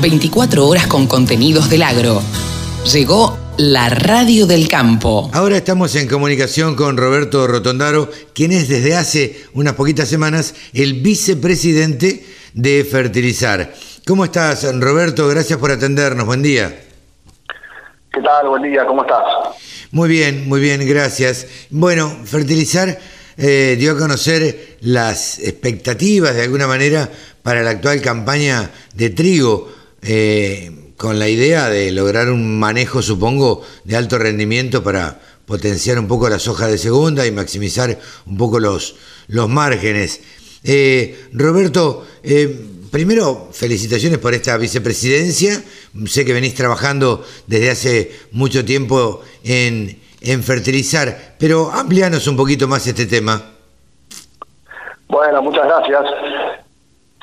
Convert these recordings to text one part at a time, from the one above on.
24 horas con contenidos del agro. Llegó la radio del campo. Ahora estamos en comunicación con Roberto Rotondaro, quien es desde hace unas poquitas semanas el vicepresidente de Fertilizar. ¿Cómo estás, Roberto? Gracias por atendernos. Buen día. ¿Qué tal? Buen día. ¿Cómo estás? Muy bien, muy bien, gracias. Bueno, Fertilizar eh, dio a conocer las expectativas de alguna manera para la actual campaña de trigo, eh, con la idea de lograr un manejo, supongo, de alto rendimiento para potenciar un poco la soja de segunda y maximizar un poco los, los márgenes. Eh, Roberto, primero, felicitaciones por esta vicepresidencia. Sé que venís trabajando desde hace mucho tiempo en, en fertilizar, pero amplianos un poquito más este tema. Bueno, muchas gracias.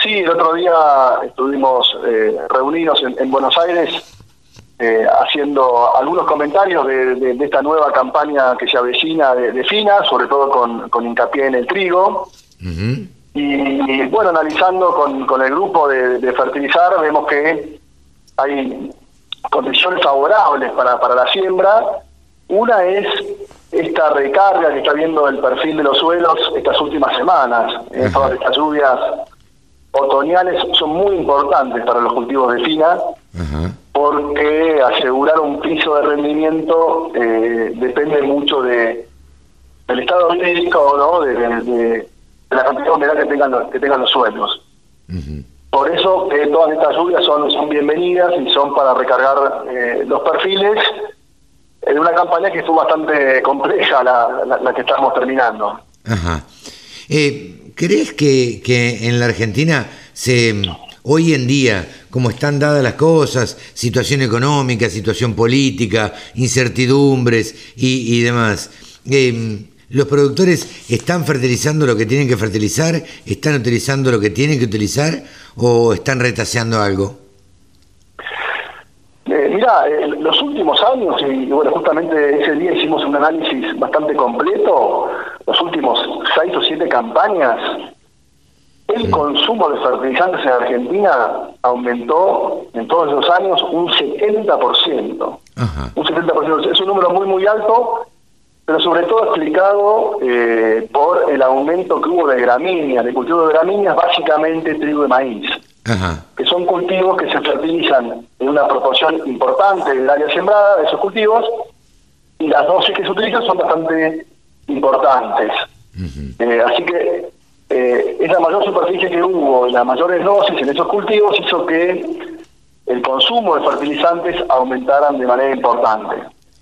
Sí, el otro día estuvimos eh, reunidos en, Buenos Aires eh, haciendo algunos comentarios de, esta nueva campaña que se avecina de, FINA, sobre todo con, hincapié en el trigo. y, bueno, analizando con, el grupo de, de fertilizar, vemos que hay condiciones favorables para, para la siembra una es esta recarga que está viendo el perfil de los suelos estas últimas semanas. Todas estas lluvias otoñales son muy importantes para los cultivos de fina porque asegurar un piso de rendimiento eh, depende mucho de del estado hídrico ¿no? de, la cantidad de humedad que tengan los, que tengan los suelos. Por eso que todas estas lluvias son, son bienvenidas y son para recargar eh, los perfiles en una campaña que fue bastante compleja la, que estamos terminando. Ajá. Eh, ¿Crees que, que en la Argentina se hoy en día, como están dadas las cosas, situación económica, situación política, incertidumbres y, demás, eh, ¿los productores están fertilizando lo que tienen que fertilizar? ¿Están utilizando lo que tienen que utilizar? ¿O están retaseando algo? Mira, los últimos años, y bueno, justamente ese día hicimos un análisis bastante completo, los últimos seis o siete campañas, el consumo de fertilizantes en Argentina aumentó en todos esos años un 70%. Un 70%. Es un número muy, muy alto, pero sobre todo explicado eh, por el aumento que hubo de gramíneas, de cultivo de gramíneas, básicamente trigo y maíz que son cultivos que se fertilizan en una proporción importante del área sembrada de esos cultivos, y las dosis que se utilizan son bastante importantes. Eh, así que eh, esa mayor superficie que hubo y las mayores dosis en esos cultivos hizo que el consumo de fertilizantes aumentaran de manera importante.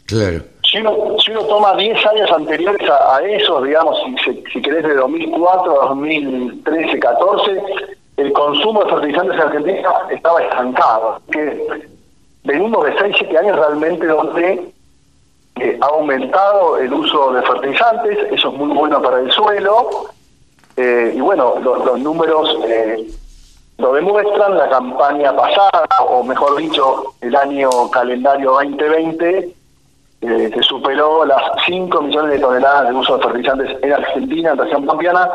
Claro. Si uno, si uno toma 10 años anteriores a, esos, digamos, si, si querés de 2004 a 2013, 14, el consumo de fertilizantes en Argentina estaba estancado. Que venimos de 6, 7 años realmente donde eh, ha aumentado el uso de fertilizantes, eso es muy bueno para el suelo, eh, y bueno, los números eh, lo demuestran, la campaña pasada, o mejor dicho, el año calendario 2020, se superó las 5 millones de toneladas de uso de fertilizantes en Argentina, en región pampeana,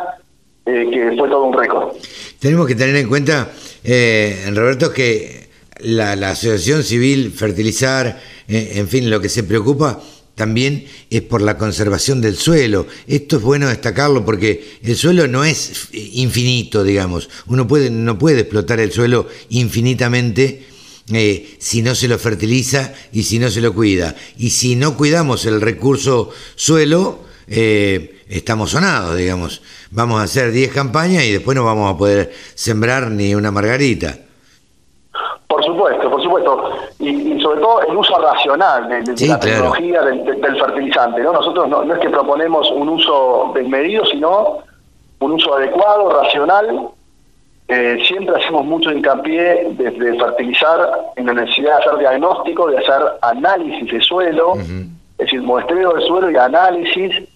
que fue todo un récord. Tenemos que tener en cuenta, eh, Roberto, que la, Asociación Civil Fertilizar, eh, en fin, lo que se preocupa también es por la conservación del suelo. Esto es bueno destacarlo porque el suelo no es infinito, digamos. Uno puede, no puede explotar el suelo infinitamente eh, si no se lo fertiliza y si no se lo cuida. Y si no cuidamos el recurso suelo, eh, estamos sonados, digamos. Vamos a hacer 10 campañas y después no vamos a poder sembrar ni una margarita. Por supuesto, supuesto. Y, sobre todo el uso racional de, la tecnología del, fertilizante. ¿no? Nosotros no, es que proponemos un uso desmedido, sino un uso adecuado, racional. Eh, siempre hacemos mucho hincapié desde fertilizar en la necesidad de hacer diagnóstico, de hacer análisis de suelo, es decir, muestreo de suelo y análisis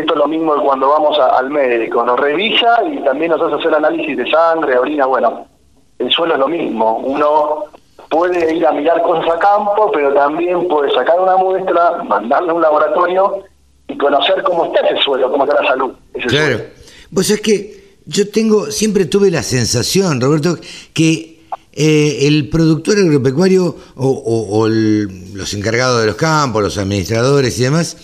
esto es lo mismo que cuando vamos al médico, nos revisa y también nos hace hacer análisis de sangre, orina, bueno, el suelo es lo mismo. Uno puede ir a mirar cosas a campo, pero también puede sacar una muestra, mandarle a un laboratorio y conocer cómo está ese suelo, cómo está la salud. claro. Vos es que yo tengo, siempre tuve la sensación, Roberto, que eh, el productor agropecuario o, los encargados de los campos, los administradores y demás,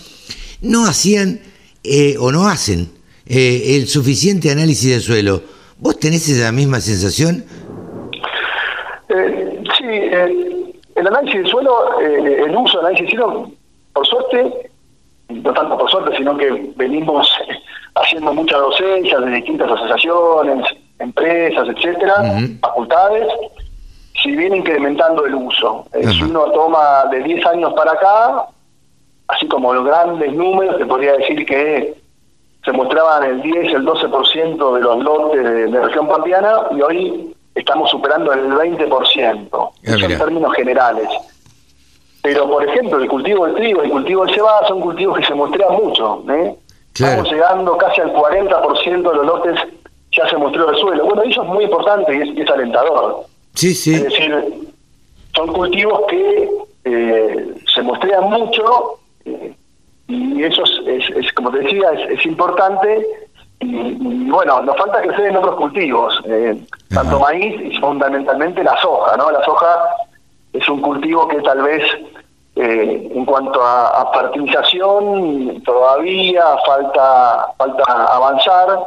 no hacían eh, o no hacen eh, el suficiente análisis de suelo. ¿Vos tenés esa misma sensación? Sí, el análisis de suelo, el uso del análisis de suelo, por suerte, no tanto por suerte, sino que venimos haciendo mucha docencia de distintas asociaciones, empresas, etcétera, facultades, si viene incrementando el uso. Eh, si uno toma de 10 años para acá, así como los grandes números, te podría decir que se mostraban el 10, el 12% de los lotes de, la región pampeana y hoy estamos superando el 20%, ah, en términos generales. Pero, por ejemplo, el cultivo del trigo y el cultivo del cebada son cultivos que se muestran mucho. ¿eh? Estamos llegando casi al 40% de los lotes ya se mostró el suelo. Bueno, eso es muy importante y es, alentador. Sí, sí. Es decir, son cultivos que eh, se muestran mucho eh, y eso es, como te decía, es, importante. Y, bueno, nos falta crecer en otros cultivos, eh, tanto maíz y fundamentalmente la soja, ¿no? La soja es un cultivo que tal vez eh, en cuanto a, fertilización todavía falta falta avanzar,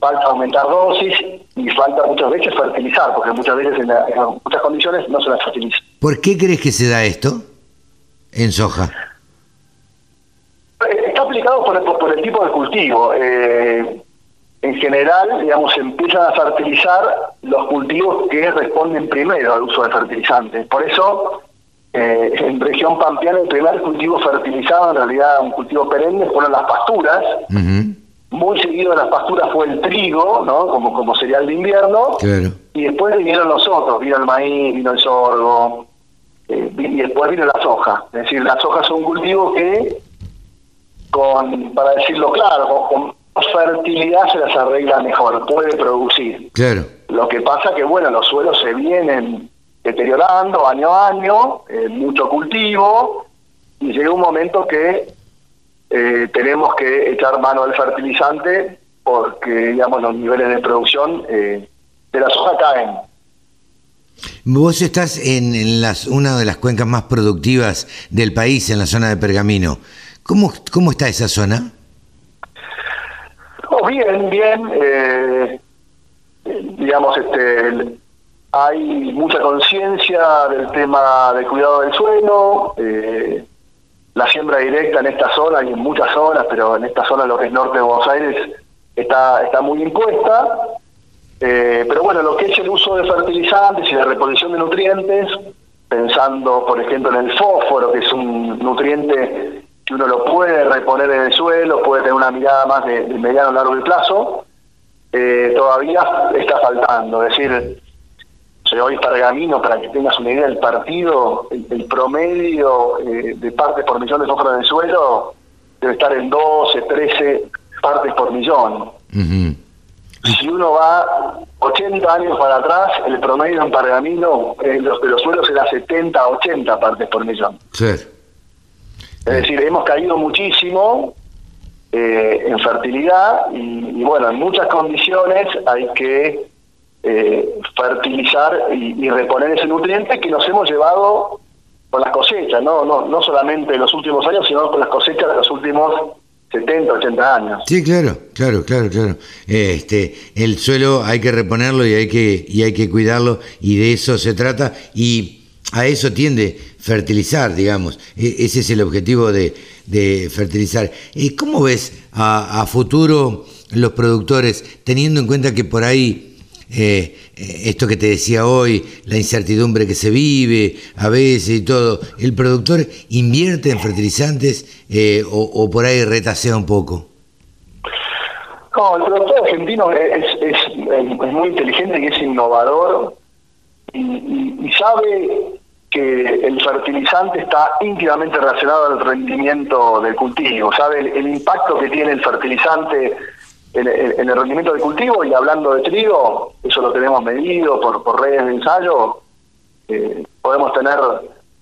falta aumentar dosis y falta muchas veces fertilizar, porque muchas veces en, muchas condiciones no se las fertiliza. ¿Por qué crees que se da esto en soja? Eh, está aplicado por, por, el tipo de cultivo. Eh, en general, digamos, empiezan a fertilizar los cultivos que responden primero al uso de fertilizantes. Por eso, eh, en región pampeana, el primer cultivo fertilizado, en realidad un cultivo perenne, fueron las pasturas. Muy seguido de las pasturas fue el trigo, ¿no? Como, como cereal de invierno. Y después vinieron los otros, vino el maíz, vino el sorgo, eh, y después vino la soja. Es decir, la soja es un cultivo que, con, para decirlo claro, con fertilidad se las arregla mejor, puede producir. Claro. Lo que pasa que, bueno, los suelos se vienen deteriorando año a año, eh, mucho cultivo, y llega un momento que eh, tenemos que echar mano al fertilizante porque, digamos, los niveles de producción eh, de la soja caen. Vos estás en, las, una de las cuencas más productivas del país, en la zona de Pergamino. ¿Cómo, cómo está esa zona? Oh, bien, bien. Eh, digamos, este, hay mucha conciencia del tema del cuidado del suelo. Eh, la siembra directa en esta zona y en muchas zonas, pero en esta zona, lo que es norte de Buenos Aires, está, está muy impuesta. Eh, pero bueno, lo que es el uso de fertilizantes y de reposición de nutrientes, pensando, por ejemplo, en el fósforo, que es un nutriente que uno lo puede reponer en el suelo, puede tener una mirada más de, mediano a largo plazo, eh, todavía está faltando. Es decir, hoy Pergamino, para que tengas una idea del partido, el, promedio eh, de partes por millón de fósforo en el suelo debe estar en 12, 13 partes por millón. Si uno va 80 años para atrás, el promedio en Pergamino en los, de los suelos era 70, 80 partes por millón. Es decir, hemos caído muchísimo eh, en fertilidad y, bueno, en muchas condiciones hay que eh, fertilizar y, reponer ese nutriente que nos hemos llevado con las cosechas, no, no, no solamente en los últimos años, sino con las cosechas de los últimos 70, 80 años. Sí, claro, claro, claro, claro. Este, el suelo hay que reponerlo y hay que y hay que cuidarlo y de eso se trata y a eso tiende fertilizar, digamos. E, ese es el objetivo de, fertilizar. ¿Y cómo ves a, futuro los productores, teniendo en cuenta que por ahí eh, esto que te decía hoy, la incertidumbre que se vive a veces y todo, ¿el productor invierte en fertilizantes eh, o, por ahí retasea un poco? No, el productor argentino es, es, muy inteligente y es innovador y, sabe que el fertilizante está íntimamente relacionado al rendimiento del cultivo, sabe el, impacto que tiene el fertilizante en, el rendimiento del cultivo y hablando de trigo, eso lo tenemos medido por, por redes de ensayo, eh, podemos tener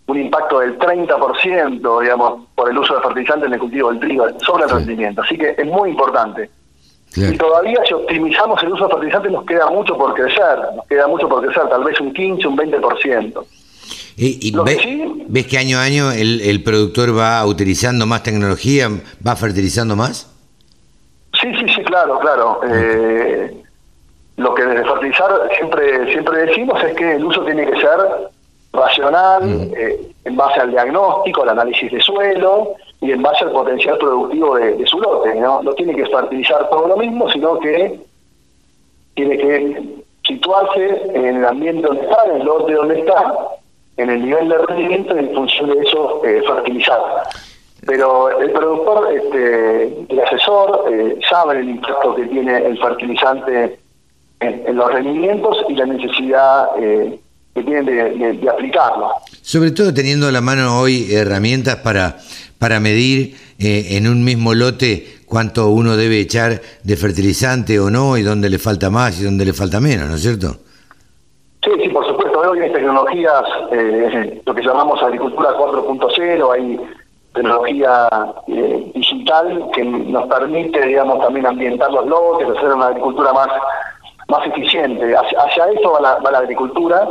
un impacto del 30%, digamos, por el uso de fertilizante en el cultivo del trigo sobre el rendimiento. Así que es muy importante. Y todavía si optimizamos el uso de fertilizantes nos queda mucho por crecer, nos queda mucho por crecer, tal vez un 15, un 20%. ¿Y, y ves que año a año el, el, productor va utilizando más tecnología, va fertilizando más? Sí, sí, sí, claro, claro. Eh, lo que desde fertilizar siempre siempre decimos es que el uso tiene que ser racional, eh, en base al diagnóstico, al análisis de suelo y en base al potencial productivo de, su lote. ¿no? no tiene que fertilizar todo lo mismo, sino que tiene que situarse en el ambiente donde está, en el lote donde está, en el nivel de rendimiento y en función de eso eh, fertilizar. Pero el productor, este, el asesor, eh, sabe el impacto que tiene el fertilizante en, los rendimientos y la necesidad eh, que tienen de, aplicarlo. Sobre todo teniendo a la mano hoy herramientas para, para medir eh, en un mismo lote cuánto uno debe echar de fertilizante o no y dónde le falta más y dónde le falta menos, ¿no es cierto? Sí, sí, por supuesto. Hoy hay tecnologías, eh, lo que llamamos agricultura 4.0, hay tecnología eh, digital que nos permite, digamos, también ambientar los lotes, hacer una agricultura más más eficiente. Hacia, eso va la, agricultura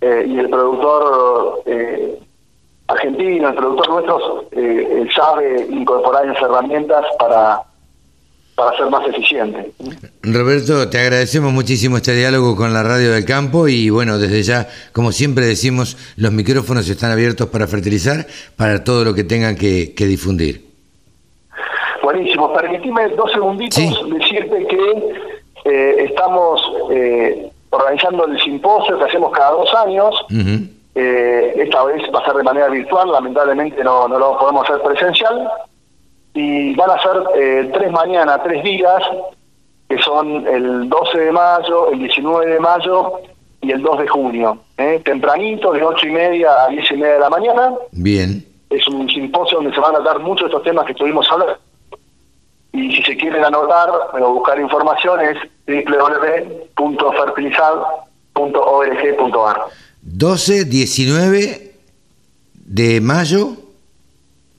eh, y el productor eh, argentino, el productor nuestro, sabe incorporar esas herramientas para, para ser más eficiente. Roberto, te agradecemos muchísimo este diálogo con la Radio del Campo y bueno, desde ya, como siempre decimos, los micrófonos están abiertos para fertilizar, para todo lo que tengan que, difundir. Buenísimo, permitime dos segunditos decirte que eh, estamos eh, organizando el simposio que hacemos cada dos años. Eh, esta vez va a ser de manera virtual, lamentablemente no, no lo podemos hacer presencial. Y van a ser tres mañanas, tres días, que son el 12 de mayo, el 19 de mayo y el 2 de junio. Tempranito, de 8 y media a 10 y media de la mañana. Bien. Es un simposio donde se van a dar muchos de estos temas que estuvimos hablando. Y si se quieren anotar o buscar información es www.fertilizad.org.ar 12, 19 de mayo.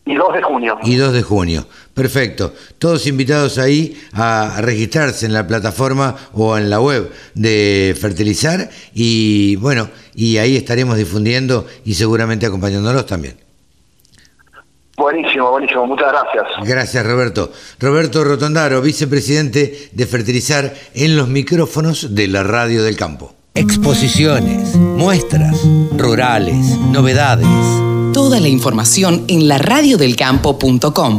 Y 2 de junio. Y 2 de junio. Perfecto. Todos invitados ahí a registrarse en la plataforma o en la web de Fertilizar y bueno, y ahí estaremos difundiendo y seguramente acompañándolos también. Buenísimo, buenísimo, muchas gracias. Gracias, Roberto. Roberto Rotondaro, vicepresidente de Fertilizar en los micrófonos de la Radio del Campo. Exposiciones, muestras, rurales, novedades. Toda la información en laradiodelcampo.com.